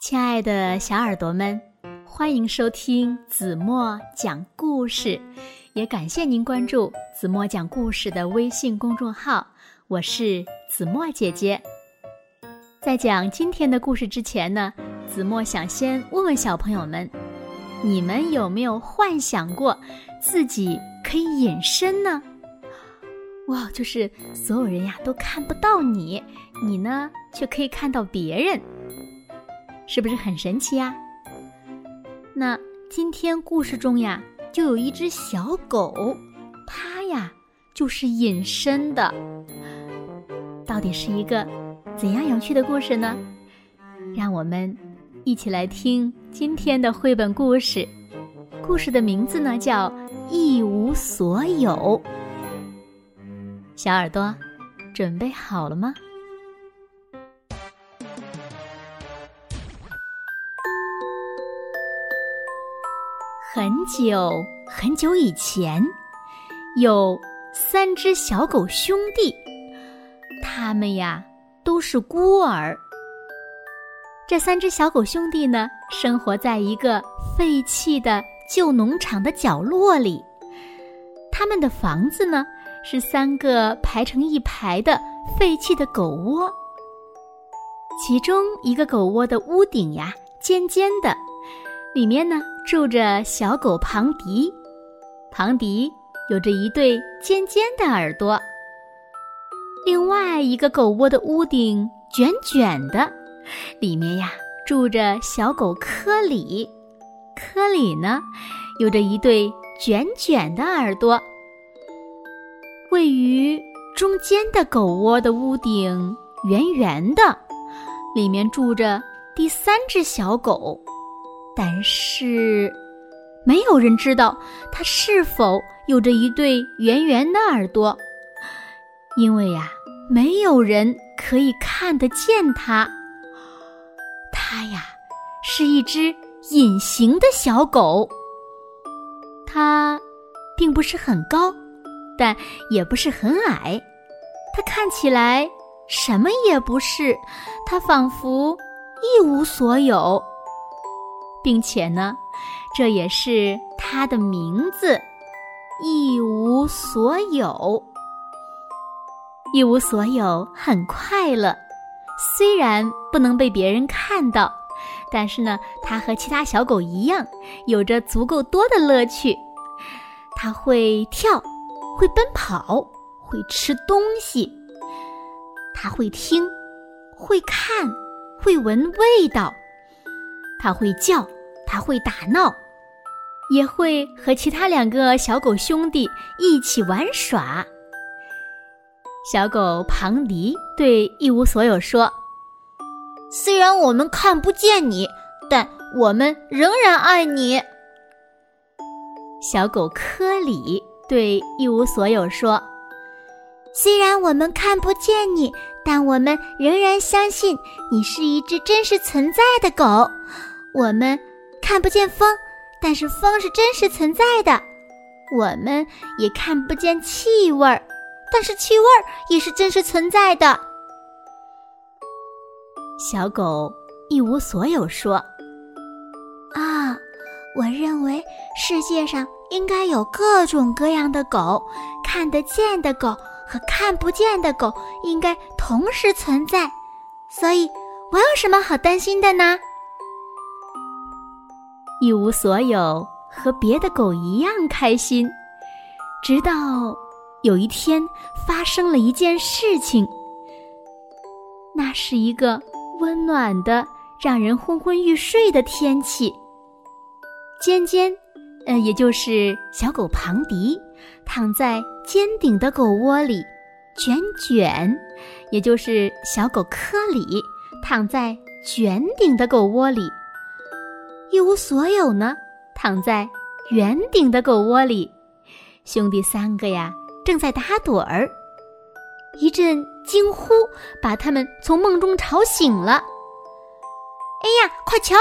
亲爱的小耳朵们，欢迎收听子墨讲故事，也感谢您关注子墨讲故事的微信公众号。我是子墨姐姐。在讲今天的故事之前呢，子墨想先问问小朋友们：你们有没有幻想过自己可以隐身呢？哇，就是所有人呀都看不到你，你呢却可以看到别人。是不是很神奇呀？那今天故事中呀，就有一只小狗，它呀就是隐身的。到底是一个怎样有趣的故事呢？让我们一起来听今天的绘本故事。故事的名字呢叫《一无所有》。小耳朵，准备好了吗？很久很久以前，有三只小狗兄弟，他们呀都是孤儿。这三只小狗兄弟呢，生活在一个废弃的旧农场的角落里。他们的房子呢，是三个排成一排的废弃的狗窝。其中一个狗窝的屋顶呀，尖尖的。里面呢住着小狗庞迪，庞迪有着一对尖尖的耳朵。另外一个狗窝的屋顶卷卷的，里面呀住着小狗科里，科里呢有着一对卷卷的耳朵。位于中间的狗窝的屋顶圆圆的，里面住着第三只小狗。但是，没有人知道它是否有着一对圆圆的耳朵，因为呀，没有人可以看得见它。它呀，是一只隐形的小狗。它并不是很高，但也不是很矮。它看起来什么也不是，它仿佛一无所有。并且呢，这也是他的名字——一无所有。一无所有很快乐，虽然不能被别人看到，但是呢，它和其他小狗一样，有着足够多的乐趣。它会跳，会奔跑，会吃东西。他会听，会看，会闻味道。它会叫，它会打闹，也会和其他两个小狗兄弟一起玩耍。小狗庞迪对一无所有说：“虽然我们看不见你，但我们仍然爱你。”小狗科里对一无所有说：“虽然我们看不见你，但我们仍然相信你是一只真实存在的狗。”我们看不见风，但是风是真实存在的。我们也看不见气味儿，但是气味儿也是真实存在的。小狗一无所有说：“啊，我认为世界上应该有各种各样的狗，看得见的狗和看不见的狗应该同时存在。所以，我有什么好担心的呢？”一无所有，和别的狗一样开心。直到有一天，发生了一件事情。那是一个温暖的、让人昏昏欲睡的天气。尖尖，呃，也就是小狗庞迪，躺在尖顶的狗窝里；卷卷，也就是小狗科里，躺在卷顶的狗窝里。一无所有呢，躺在圆顶的狗窝里，兄弟三个呀正在打盹儿。一阵惊呼把他们从梦中吵醒了。哎呀，快瞧！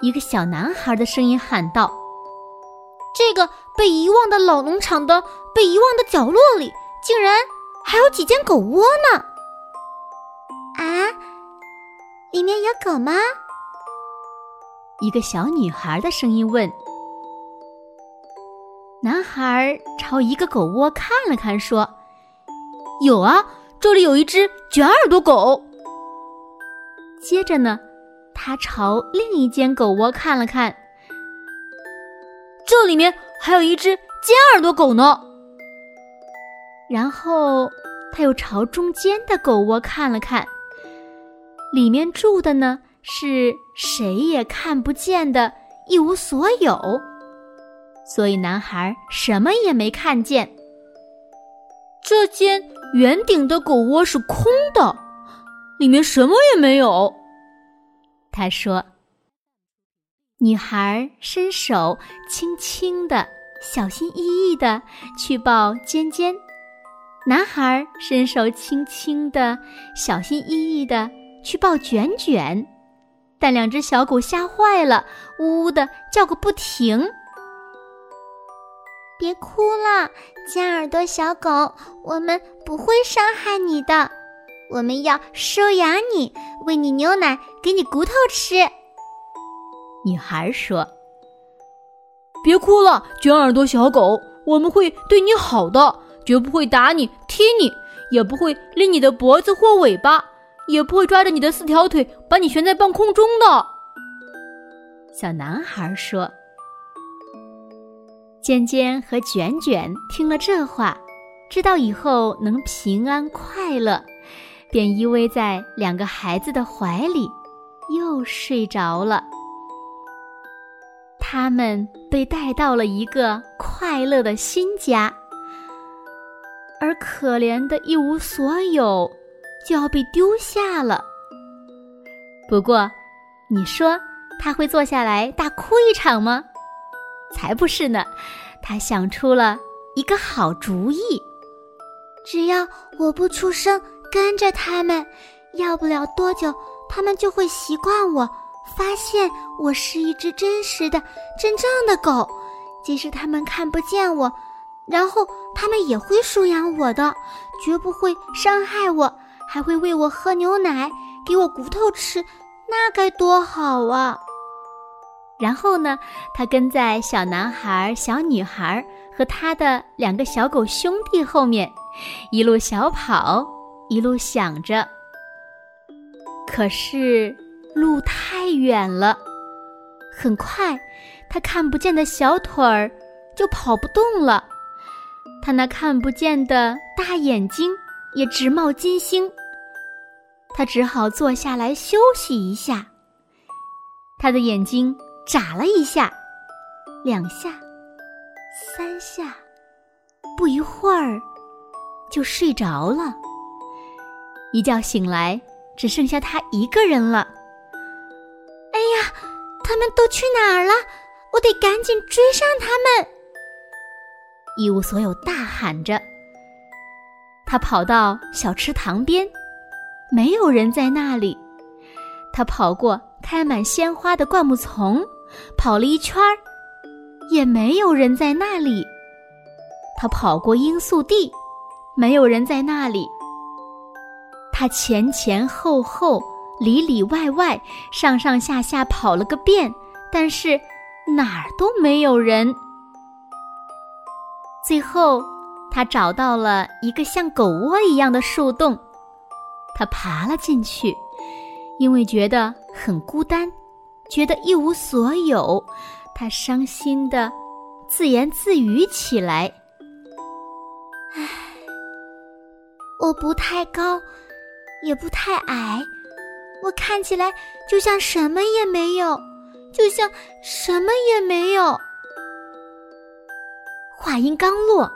一个小男孩的声音喊道：“这个被遗忘的老农场的被遗忘的角落里，竟然还有几间狗窝呢！”啊，里面面有狗吗？一个小女孩的声音问。男孩朝一个狗窝看了看，说：“有啊，这里有一只卷耳朵狗。”接着呢，他朝另一间狗窝看了看，这里面还有一只尖耳朵狗呢。然后他又朝中间的狗窝看了看，里面住的呢是谁也看不见的一无所有。所以，男孩什么也没看见。这间圆顶的狗窝是空的，里面什么也没有。他说：“女孩伸手轻轻的、小心翼翼的去抱尖尖，男孩伸手轻轻的、小心翼翼的去抱卷卷，但两只小狗吓坏了，呜呜的叫个不停。”别哭了，尖耳朵小狗，我们不会伤害你的。我们要收养你，喂你牛奶，给你骨头吃。女孩说：“别哭了，卷耳朵小狗，我们会对你好的，绝不会打你、踢你，也不会拎你的脖子或尾巴，也不会抓着你的四条腿把你悬在半空中的。”小男孩说。尖尖和卷卷听了这话，知道以后能平安快乐，便依偎在两个孩子的怀里，又睡着了。他们被带到了一个快乐的新家，而可怜的一无所有就要被丢下了。不过，你说他会坐下来大哭一场吗？才不是呢！他想出了一个好主意，只要我不出声，跟着他们，要不了多久，他们就会习惯我，发现我是一只真实的、真正的狗。即使他们看不见我，然后他们也会收养我的，绝不会伤害我，还会喂我喝牛奶，给我骨头吃，那该多好啊！然后呢，他跟在小男孩、小女孩和他的两个小狗兄弟后面，一路小跑，一路想着。可是路太远了，很快，他看不见的小腿儿就跑不动了，他那看不见的大眼睛也直冒金星。他只好坐下来休息一下，他的眼睛。眨了一下，两下，三下，不一会儿就睡着了。一觉醒来，只剩下他一个人了。哎呀，他们都去哪儿了？我得赶紧追上他们！一无所有大喊着。他跑到小池塘边，没有人在那里。他跑过开满鲜花的灌木丛。跑了一圈儿，也没有人在那里。他跑过罂粟地，没有人在那里。他前前后后、里里外外、上上下下跑了个遍，但是哪儿都没有人。最后，他找到了一个像狗窝一样的树洞，他爬了进去，因为觉得很孤单。觉得一无所有，他伤心的自言自语起来：“唉，我不太高，也不太矮，我看起来就像什么也没有，就像什么也没有。”话音刚落，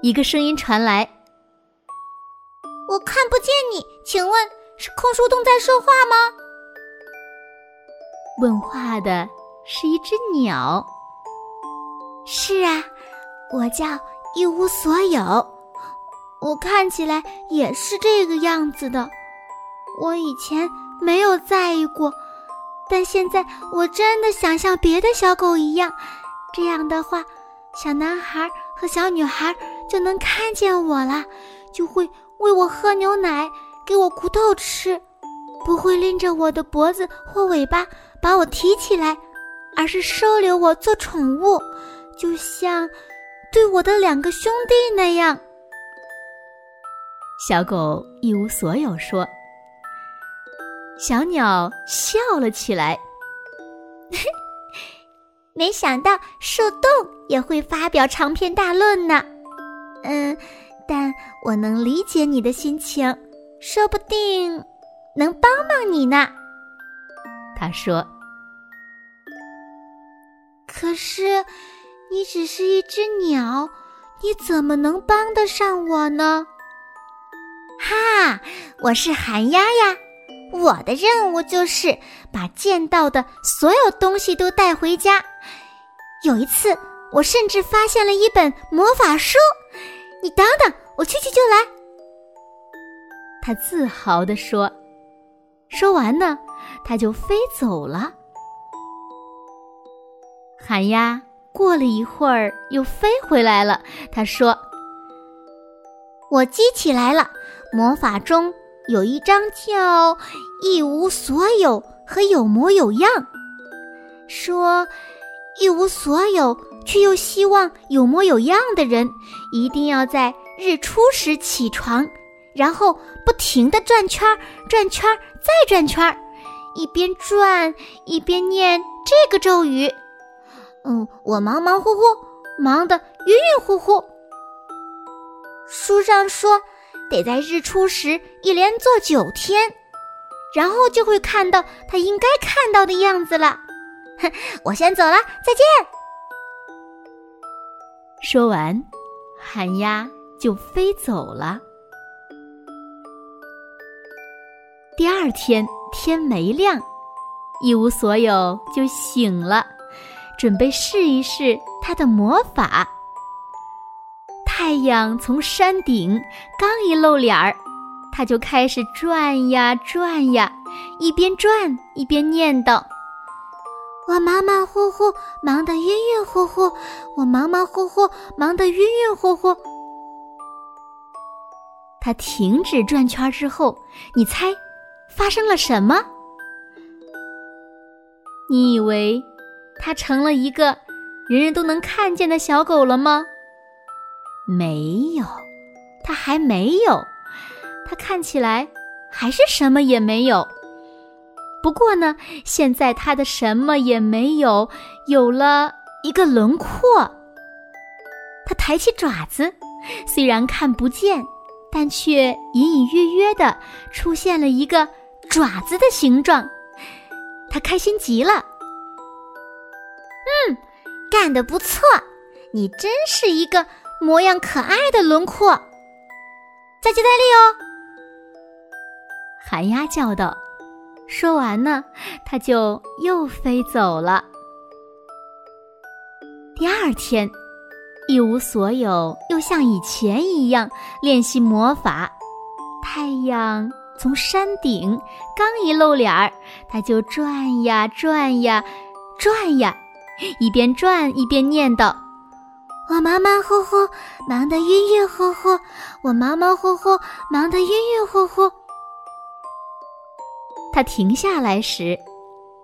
一个声音传来：“我看不见你，请问是空树洞在说话吗？”问话的是一只鸟。是啊，我叫一无所有，我看起来也是这个样子的。我以前没有在意过，但现在我真的想像别的小狗一样。这样的话，小男孩和小女孩就能看见我了，就会喂我喝牛奶，给我骨头吃。不会拎着我的脖子或尾巴把我提起来，而是收留我做宠物，就像对我的两个兄弟那样。小狗一无所有说。小鸟笑了起来，没想到树洞也会发表长篇大论呢。嗯，但我能理解你的心情，说不定能帮帮你呢。他说：“可是你只是一只鸟，你怎么能帮得上我呢？”哈，我是寒鸦呀。我的任务就是把见到的所有东西都带回家。有一次，我甚至发现了一本魔法书。你等等，我去去就来。他自豪地说。说完呢，他就飞走了。寒鸦过了一会儿又飞回来了。他说：“我记起来了，魔法中。”有一张叫“一无所有”和“有模有样”，说一无所有却又希望有模有样的人，一定要在日出时起床，然后不停的转圈儿、转圈儿、再转圈儿，一边转一边念这个咒语。嗯，我忙忙乎乎，忙得晕晕乎乎。书上说。得在日出时一连做九天，然后就会看到他应该看到的样子了。哼，我先走了，再见。说完，寒鸦就飞走了。第二天天没亮，一无所有就醒了，准备试一试他的魔法。太阳从山顶刚一露脸儿，他就开始转呀转呀，一边转一边念叨：“我忙忙乎乎，忙得晕晕乎乎；我忙忙乎乎，忙得晕晕乎乎。”他停止转圈之后，你猜发生了什么？你以为他成了一个人人都能看见的小狗了吗？没有，它还没有，它看起来还是什么也没有。不过呢，现在它的什么也没有，有了一个轮廓。它抬起爪子，虽然看不见，但却隐隐约约的出现了一个爪子的形状。它开心极了。嗯，干得不错，你真是一个。模样可爱的轮廓，再接再厉哦！寒鸦叫道。说完呢，它就又飞走了。第二天，一无所有，又像以前一样练习魔法。太阳从山顶刚一露脸儿，它就转呀转呀转呀，一边转一边念叨。我忙忙乎乎，忙得晕晕乎乎；我忙忙乎乎，忙得晕晕乎乎。他停下来时，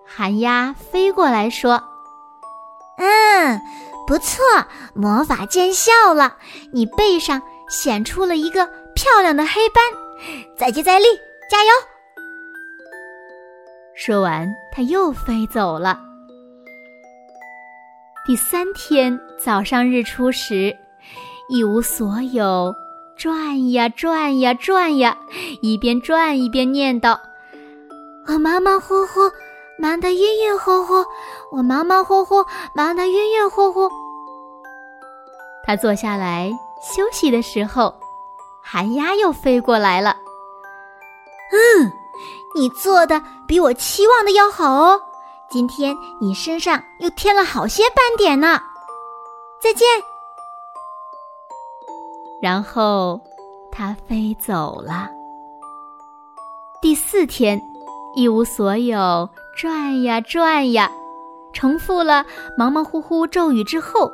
寒鸦飞过来说：“嗯，不错，魔法见效了，你背上显出了一个漂亮的黑斑。再接再厉，加油！”说完，他又飞走了。第三天早上日出时，一无所有，转呀转呀转呀，一边转一边念叨：“我忙忙乎乎，忙得晕晕乎乎；我忙忙乎乎，忙得晕晕乎乎。”他坐下来休息的时候，寒鸦又飞过来了。嗯，你做的比我期望的要好哦。今天你身上又添了好些斑点呢，再见。然后，它飞走了。第四天，一无所有，转呀转呀，重复了忙忙乎乎咒语之后，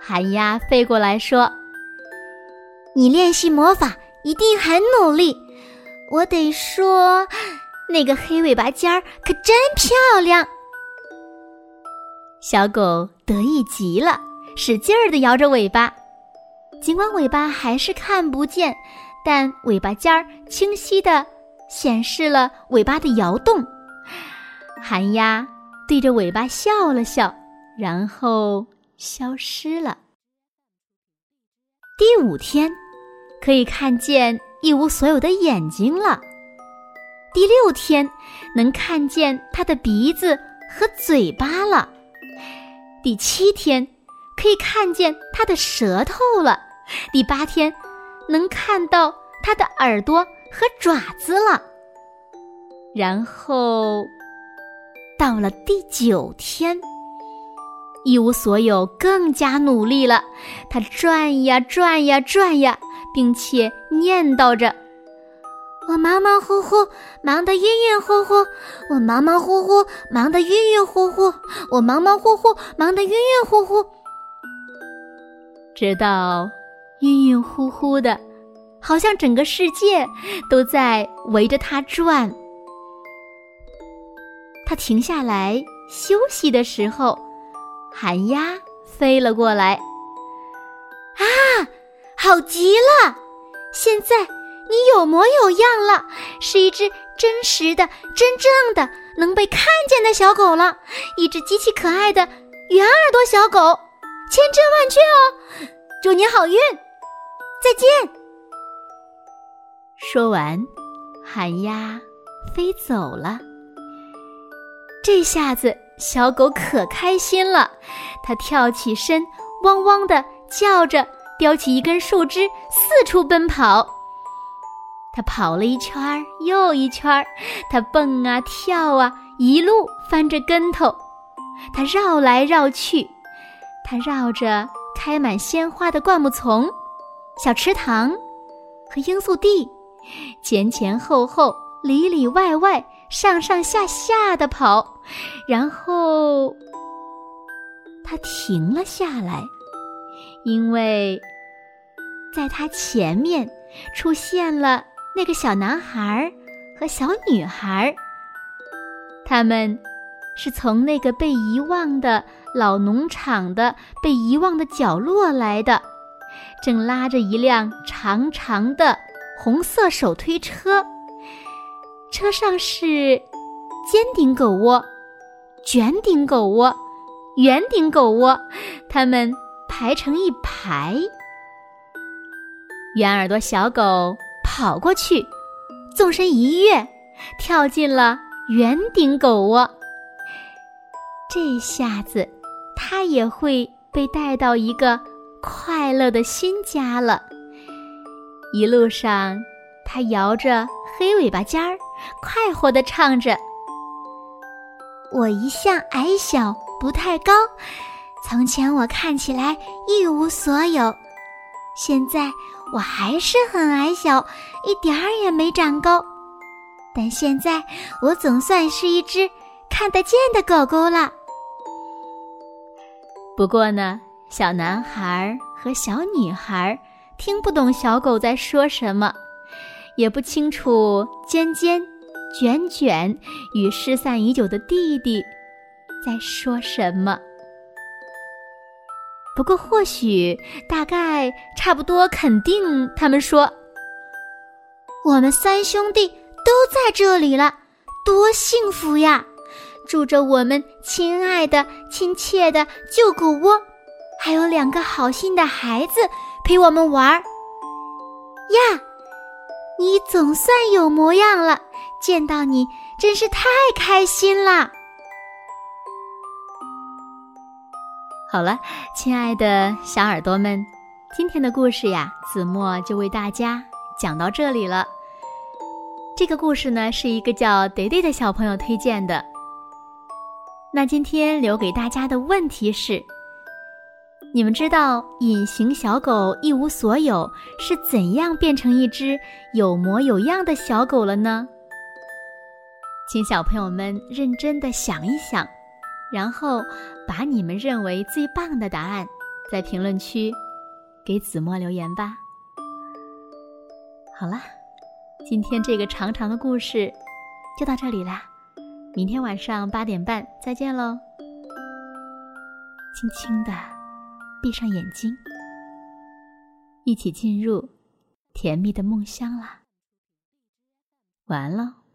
寒鸦飞过来说：“你练习魔法一定很努力。我得说，那个黑尾巴尖儿可真漂亮。小狗得意极了，使劲儿地摇着尾巴。尽管尾巴还是看不见，但尾巴尖儿清晰地显示了尾巴的摇动。寒鸦对着尾巴笑了笑，然后消失了。第五天，可以看见一无所有的眼睛了。第六天，能看见它的鼻子和嘴巴了。第七天，可以看见它的舌头了；第八天，能看到它的耳朵和爪子了。然后，到了第九天，一无所有更加努力了。它转呀转呀转呀，并且念叨着。我忙忙乎乎，忙得晕晕乎乎；我忙忙乎乎，忙得晕晕乎乎；我忙忙乎乎，忙得晕晕乎乎。直到晕晕乎乎的，好像整个世界都在围着它转。它停下来休息的时候，寒鸦飞了过来。啊，好极了！现在。你有模有样了，是一只真实的、真正的能被看见的小狗了，一只极其可爱的圆耳朵小狗，千真万确哦！祝你好运，再见。说完，寒鸦飞走了。这下子，小狗可开心了，它跳起身，汪汪的叫着，叼起一根树枝，四处奔跑。它跑了一圈儿又一圈儿，他蹦啊跳啊，一路翻着跟头。它绕来绕去，它绕着开满鲜花的灌木丛、小池塘和罂粟地，前前后后、里里外外、上上下下的跑。然后他停了下来，因为在他前面出现了。那个小男孩和小女孩，他们是从那个被遗忘的老农场的被遗忘的角落来的，正拉着一辆长长的红色手推车，车上是尖顶狗窝、卷顶狗窝、圆顶狗窝，它们排成一排，圆耳朵小狗。跑过去，纵身一跃，跳进了圆顶狗窝。这下子，它也会被带到一个快乐的新家了。一路上，它摇着黑尾巴尖儿，快活地唱着：“我一向矮小，不太高。从前我看起来一无所有，现在……”我还是很矮小，一点儿也没长高，但现在我总算是一只看得见的狗狗了。不过呢，小男孩和小女孩听不懂小狗在说什么，也不清楚尖尖、卷卷与失散已久的弟弟在说什么。不过，或许、大概、差不多、肯定，他们说：“我们三兄弟都在这里了，多幸福呀！住着我们亲爱的、亲切的旧狗窝，还有两个好心的孩子陪我们玩儿。呀，你总算有模样了，见到你真是太开心了。”好了，亲爱的小耳朵们，今天的故事呀，子墨就为大家讲到这里了。这个故事呢，是一个叫得得的小朋友推荐的。那今天留给大家的问题是：你们知道隐形小狗一无所有是怎样变成一只有模有样的小狗了呢？请小朋友们认真的想一想。然后，把你们认为最棒的答案，在评论区给子墨留言吧。好啦，今天这个长长的故事就到这里啦，明天晚上八点半再见喽。轻轻的闭上眼睛，一起进入甜蜜的梦乡啦。完了。